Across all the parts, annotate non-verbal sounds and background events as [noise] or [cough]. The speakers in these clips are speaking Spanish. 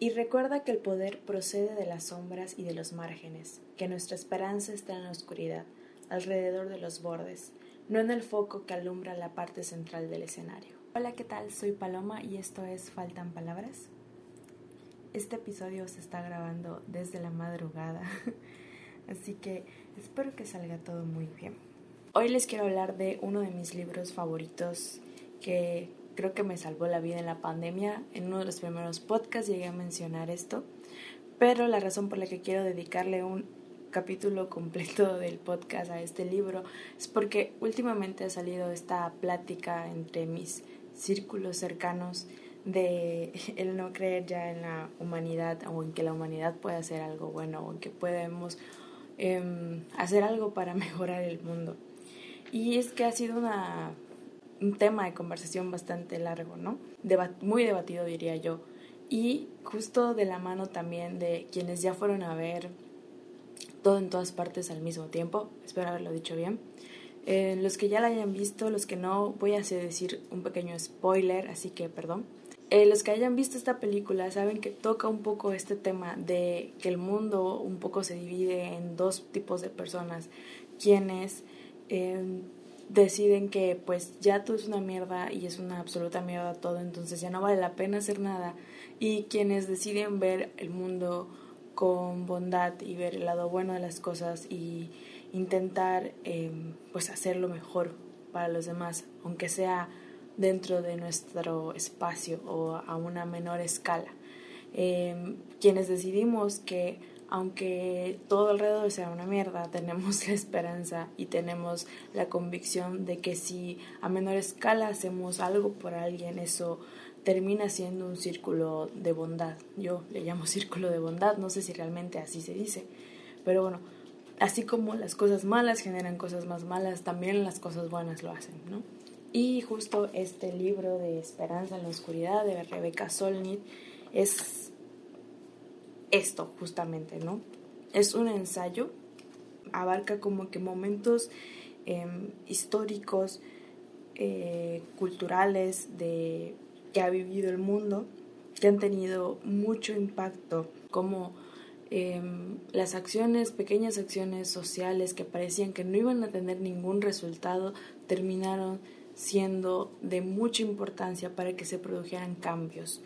Y recuerda que el poder procede de las sombras y de los márgenes, que nuestra esperanza está en la oscuridad, alrededor de los bordes, no en el foco que alumbra la parte central del escenario. Hola, ¿qué tal? Soy Paloma y esto es Faltan Palabras. Este episodio se está grabando desde la madrugada, [laughs] así que espero que salga todo muy bien. Hoy les quiero hablar de uno de mis libros favoritos que creo que me salvó la vida en la pandemia. En uno de los primeros podcasts llegué a mencionar esto, pero la razón por la que quiero dedicarle un capítulo completo [laughs] del podcast a este libro es porque últimamente ha salido esta plática entre mis círculos cercanos de [laughs] el no creer ya en la humanidad o en que la humanidad puede hacer algo bueno o en que podemos em, hacer algo para [laughs] mejorar el mundo. Y es que ha sido una un tema de conversación bastante largo, ¿no? muy debatido diría yo. Y justo de la mano también de quienes ya fueron a ver todo en todas partes al mismo tiempo, espero haberlo dicho bien. Eh, los que ya la hayan visto, los que no, voy a decir un pequeño spoiler, así que perdón. Eh, los que hayan visto esta película saben que toca un poco este tema de que el mundo un poco se divide en dos tipos de personas, quienes eh, deciden que pues ya todo es una mierda y es una absoluta mierda todo, entonces ya no vale la pena hacer nada. Y quienes deciden ver el mundo con bondad y ver el lado bueno de las cosas y intentar em, pues hacerlo mejor para los demás, aunque sea dentro de nuestro espacio o a una menor escala. Em, quienes decidimos que aunque todo alrededor sea una mierda, [laughs] tenemos la esperanza y tenemos la convicción de que si a menor escala hacemos algo por alguien, eso termina siendo un círculo de bondad. Yo le llamo [laughs] círculo de bondad, no sé si realmente así se dice, pero bueno, así como las cosas malas generan cosas más malas, también las cosas buenas lo hacen, ¿no? Y justo este libro de Esperanza en la Oscuridad de Rebecca Solnit es esto justamente, ¿no? Es un ensayo, abarca como que momentos em, históricos, eh, culturales de que ha vivido el mundo, que han tenido mucho impacto, como em, las acciones, pequeñas acciones sociales que parecían que no iban a tener ningún resultado, terminaron siendo de mucha importancia para que se produjeran cambios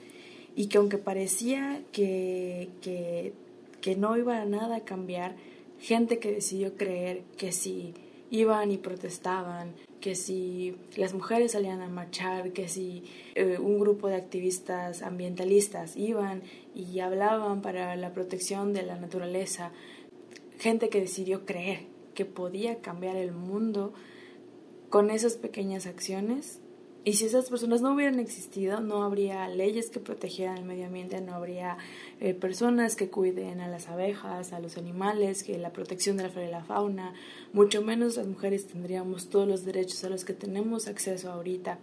y que aunque parecía que, que, que no iba a nada a cambiar, gente que decidió creer que si iban y protestaban, que si las mujeres salían a marchar, que si eh, un grupo de activistas ambientalistas iban y hablaban para la protección de la naturaleza, gente que decidió creer que podía cambiar el mundo con esas pequeñas acciones, y si esas personas no hubieran existido, no habría leyes que protegieran el medio ambiente, no habría eh, personas que cuiden a las abejas, a los animales, que la protección de la flora y la fauna, mucho menos las mujeres tendríamos todos los derechos a los que tenemos acceso ahorita,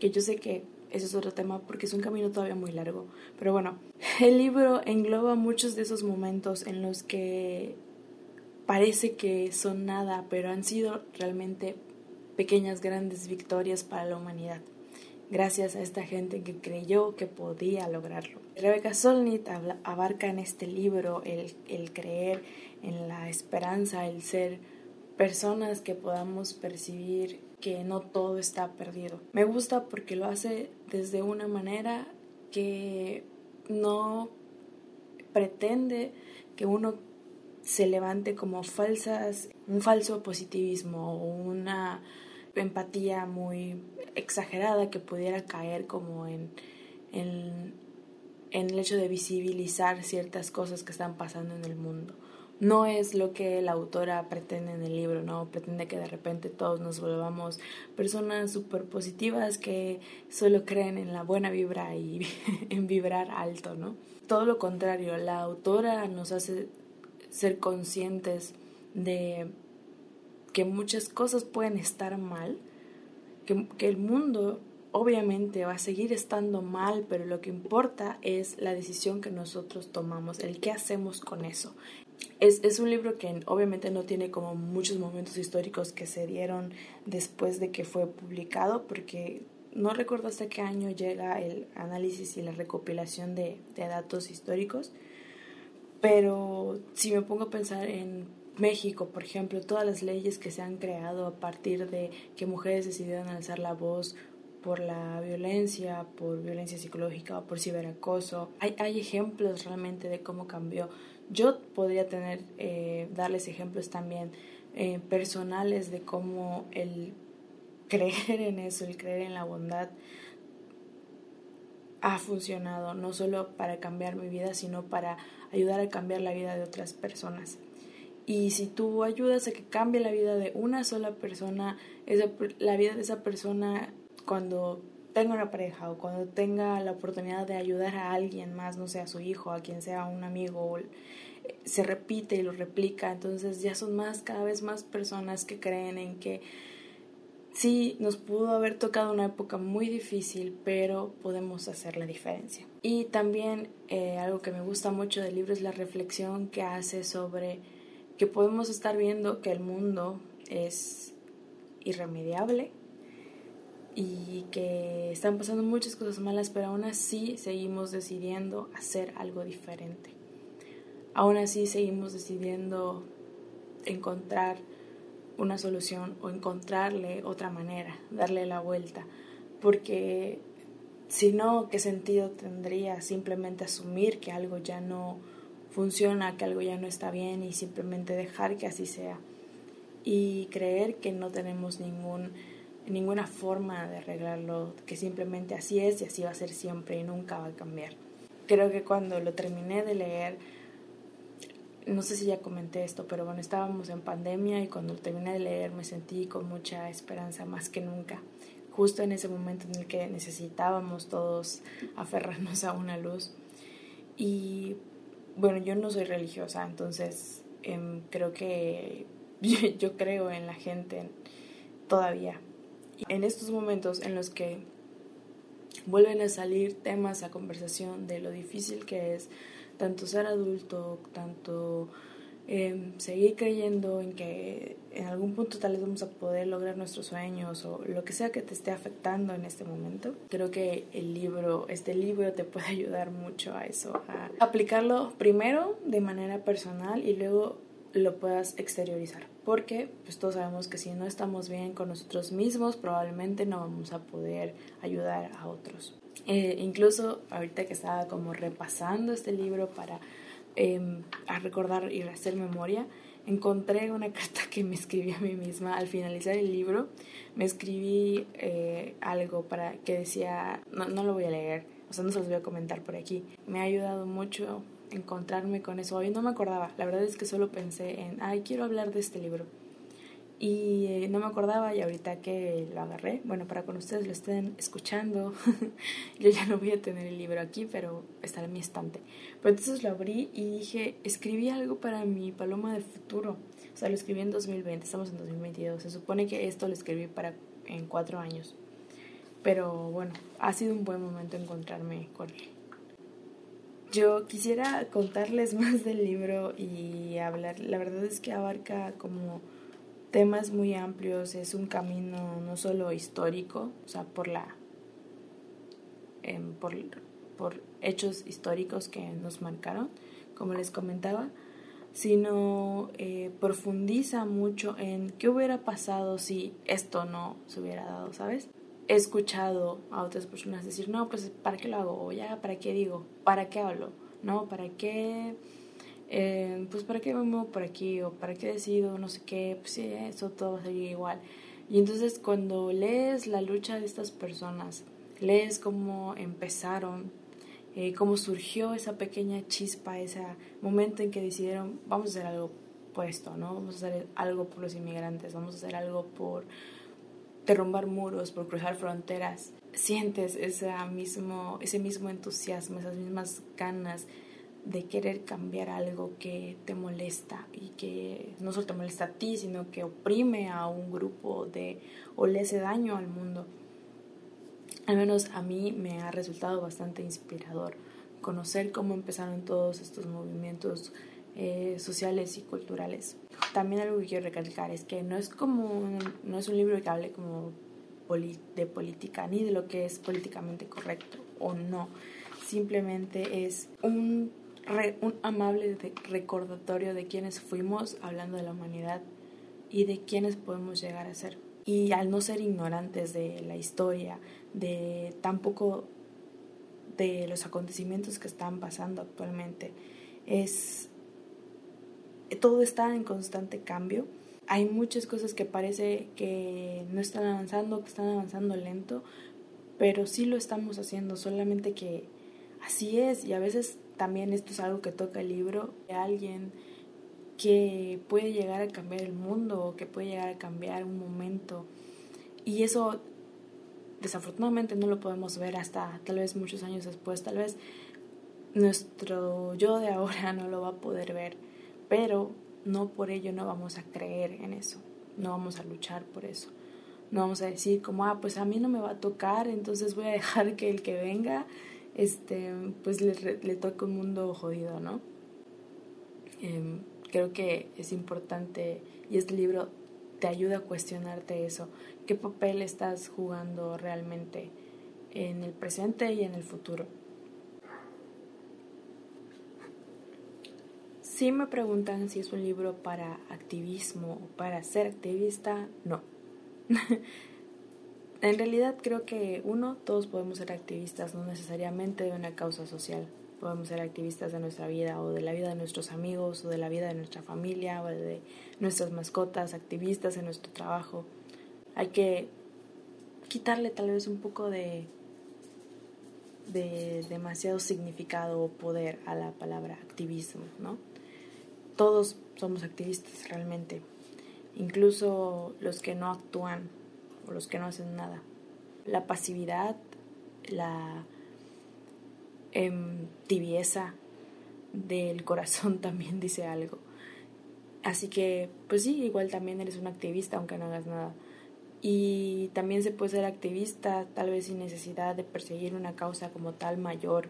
que yo sé que eso es otro tema porque es un camino todavía muy largo. Pero bueno, [laughs] el libro engloba muchos de esos momentos en los que parece que son nada, pero han sido realmente pequeñas grandes victorias para la humanidad, gracias a esta gente que creyó que podía lograrlo. Rebecca Solnit abarca en este libro el, el creer en la esperanza, el ser personas que podamos percibir que no todo está perdido. Me gusta porque lo hace desde una manera que no pretende que uno se levante como falsas, un falso positivismo o una empatía muy exagerada que pudiera caer como en, en, en el hecho de visibilizar ciertas cosas que están pasando en el mundo no es lo que la autora pretende en el libro, ¿no? Pretende que de repente todos nos volvamos personas súper positivas que solo creen en la buena vibra y [laughs] en vibrar alto, ¿no? Todo lo contrario, la autora nos hace ser conscientes de que muchas cosas pueden estar mal, que, que, el mundo obviamente va a seguir estando mal, pero lo que importa es la decisión que nosotros tomamos, el qué hacemos con eso. Es, es un libro que obviamente no tiene como muchos momentos históricos que se dieron después de que fue publicado, porque no recuerdo hasta qué año llega el análisis y la recopilación de, de datos históricos, pero si me pongo a pensar en México, por ejemplo, todas las leyes que se han creado a partir de que mujeres decidieron alzar la voz por la violencia, por violencia psicológica o por ciberacoso. Hay, hay ejemplos realmente de cómo cambió. Yo podría tener, eh, darles ejemplos también eh, personales de cómo el creer en eso, el creer en la bondad, ha funcionado, no solo para cambiar mi vida, sino para ayudar a cambiar la vida de otras personas. Y si tú ayudas a que cambie la vida de una sola persona, esa, la vida de esa persona cuando tenga una pareja o cuando tenga la oportunidad de ayudar a alguien más, no sé, a su hijo, a quien sea un amigo, se repite y lo replica, entonces ya son más, cada vez más personas que creen en que sí, nos pudo haber tocado una época muy difícil, pero podemos hacer la diferencia. Y también eh, algo que me gusta mucho del libro es la reflexión que hace sobre que podemos estar viendo que el mundo es irremediable y que están pasando muchas cosas malas, pero aún así seguimos decidiendo hacer algo diferente. Aún así seguimos decidiendo encontrar una solución o encontrarle otra manera, darle la vuelta, porque si no, ¿qué sentido tendría simplemente asumir que algo ya no funciona, que algo ya no está bien y simplemente dejar que así sea? Y creer que no tenemos ningún, ninguna forma de arreglarlo, que simplemente así es y así va a ser siempre y nunca va a cambiar. Creo que cuando lo terminé de leer, no sé si ya comenté esto, pero bueno, estábamos en pandemia y cuando terminé de leer me sentí con mucha esperanza más que nunca. Justo en ese momento en el que necesitábamos todos aferrarnos a una luz. Y bueno, yo no soy religiosa, entonces em, creo que [laughs] yo, creo en la gente todavía. en estos momentos en los que vuelven a salir temas a conversación de lo difícil que es tanto ser adulto, tanto em, seguir creyendo en que en algún punto tal vez vamos a poder lograr nuestros sueños o lo que sea que te esté afectando en este momento. Creo que el libro, este libro te puede [laughs] ayudar mucho a eso, a aplicarlo primero de manera personal y luego lo puedas exteriorizar. Porque pues todos sabemos que si no estamos bien con nosotros mismos, probablemente no vamos a poder ayudar a otros. Eh, incluso ahorita que estaba como repasando este libro para em, a recordar y hacer memoria, encontré una [laughs] carta que me escribí a mí misma al finalizar el libro. Me escribí eh, algo para que decía, no, no lo voy a leer, o sea, no se los voy a comentar por aquí. Me ha ayudado mucho encontrarme con eso. Hoy no me acordaba, la verdad es que solo pensé en, ay, quiero hablar de este libro y eh, no me acordaba y ahorita que lo agarré, bueno, para cuando ustedes lo estén escuchando, [laughs] yo ya no voy a tener el libro aquí, pero está en mi estante. Pero entonces lo abrí y dije, escribí algo para mi paloma del futuro. O sea, lo escribí en 2020, estamos en 2022. Se supone que esto lo escribí para en cuatro años. Pero bueno, ha sido un buen momento encontrarme con él. Yo quisiera contarles [laughs] más del libro y hablar, la verdad es que abarca como temas muy amplios, es un camino no solo histórico, o sea, por la em, por, por hechos históricos que nos marcaron, como les comentaba, sino eh, profundiza mucho en qué hubiera pasado si esto no se hubiera dado, ¿sabes? He escuchado a otras personas decir, no, pues ¿para qué lo hago? O ya, ¿para qué digo? ¿Para qué hablo? ¿No? ¿Para qué eh, pues para qué me muevo por aquí o para qué decido no sé qué, pues sí, eso todo sería igual. Y entonces cuando lees la lucha de estas personas, lees cómo empezaron, eh, cómo surgió esa pequeña chispa, ese momento en que decidieron, vamos a hacer algo por esto, ¿no? Vamos a hacer algo por los inmigrantes, vamos a hacer algo por derrumbar muros, por cruzar fronteras. Sientes ese mismo, ese mismo entusiasmo, esas mismas ganas de querer cambiar algo que te molesta y que no solo te molesta a ti, sino que oprime a un grupo de o le hace daño al mundo. Al menos a mí me ha resultado bastante inspirador conocer cómo empezaron todos estos movimientos eh, sociales y culturales. También algo que quiero recalcar es que no es como no es un libro que hable como de política ni de lo que es políticamente correcto o no. Simplemente es un, un amable recordatorio de quienes fuimos hablando de la humanidad y de quienes podemos llegar a ser. Y al no ser ignorantes de la historia, de tampoco de los acontecimientos que están pasando actualmente, es todo está en constante cambio. Hay muchas cosas que parece que no están avanzando, que están avanzando lento, pero sí lo estamos haciendo, solamente que así es y a veces también esto es algo que toca el libro de alguien que puede llegar a cambiar el mundo o que puede llegar a cambiar un momento y eso desafortunadamente no lo podemos ver hasta tal vez muchos años después, tal vez nuestro yo de ahora no lo va a poder ver, pero no por ello no vamos a creer en eso, no vamos a luchar por eso. No vamos a decir como, ah, pues a mí no me va a tocar, entonces voy a dejar que el que venga, este, pues le, le toque un mundo jodido, ¿no? Em, creo que es importante y este libro te ayuda a cuestionarte eso. ¿Qué papel estás jugando realmente en el presente y en el futuro? Si me preguntan si es un libro para activismo o para ser activista, no. [laughs] en realidad creo que uno, todos podemos ser activistas, no necesariamente de una causa social. Podemos ser activistas de nuestra vida o de la vida de nuestros amigos o de la vida de nuestra familia o de nuestras mascotas, activistas en nuestro trabajo. Hay que quitarle tal vez un poco de de demasiado significado o poder a la palabra activismo, ¿no? todos somos activistas realmente, incluso los que no actúan o los que no hacen nada. La pasividad, la em, tibieza del corazón [laughs] también dice algo. Así que, pues sí, igual también eres un activista aunque no hagas nada. Y también se puede ser activista tal vez sin necesidad de perseguir una causa como tal mayor.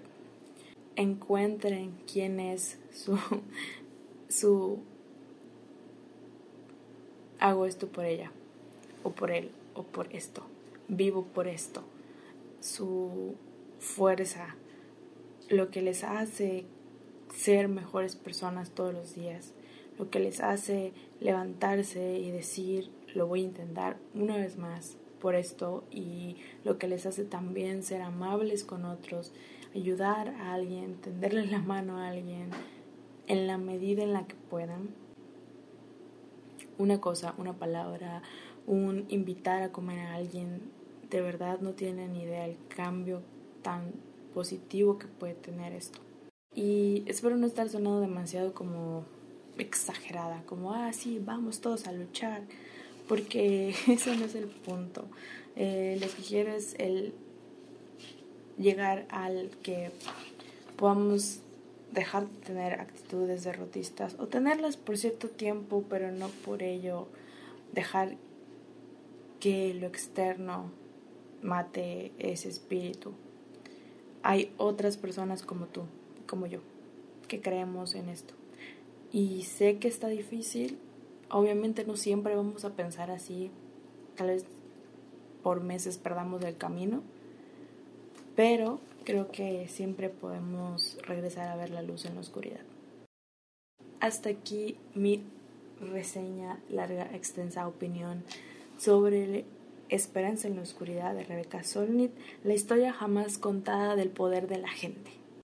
Encuentren quién es su, [laughs] su hago esto por ella o por él o por esto, vivo por esto, su fuerza, lo que les hace ser mejores personas todos los días, lo que les hace levantarse y decir, lo voy a intentar una vez más por esto y lo que les hace también ser amables con otros, ayudar a alguien, tenderle la mano a alguien, en la medida en la que puedan. Una cosa, una palabra, un invitar a comer a alguien, de verdad no tienen idea el cambio tan positivo que puede tener esto. Y espero no estar sonando demasiado como exagerada, como, ah, sí, vamos todos a luchar, porque [laughs] eso no es el punto. Eh, lo que quiero es el llegar al que podamos dejar de tener actitudes derrotistas o tenerlas por cierto tiempo, pero no por ello dejar que lo externo mate ese espíritu. Hay otras personas como tú, como yo, que creemos en esto. Y sé que está difícil, obviamente no siempre vamos a pensar así, tal vez por meses perdamos el camino, pero creo que siempre podemos regresar a ver la luz en la oscuridad. Hasta aquí mi reseña, larga, extensa opinión sobre Esperanza en la Oscuridad de Rebecca Solnit, la historia jamás contada del poder de la gente.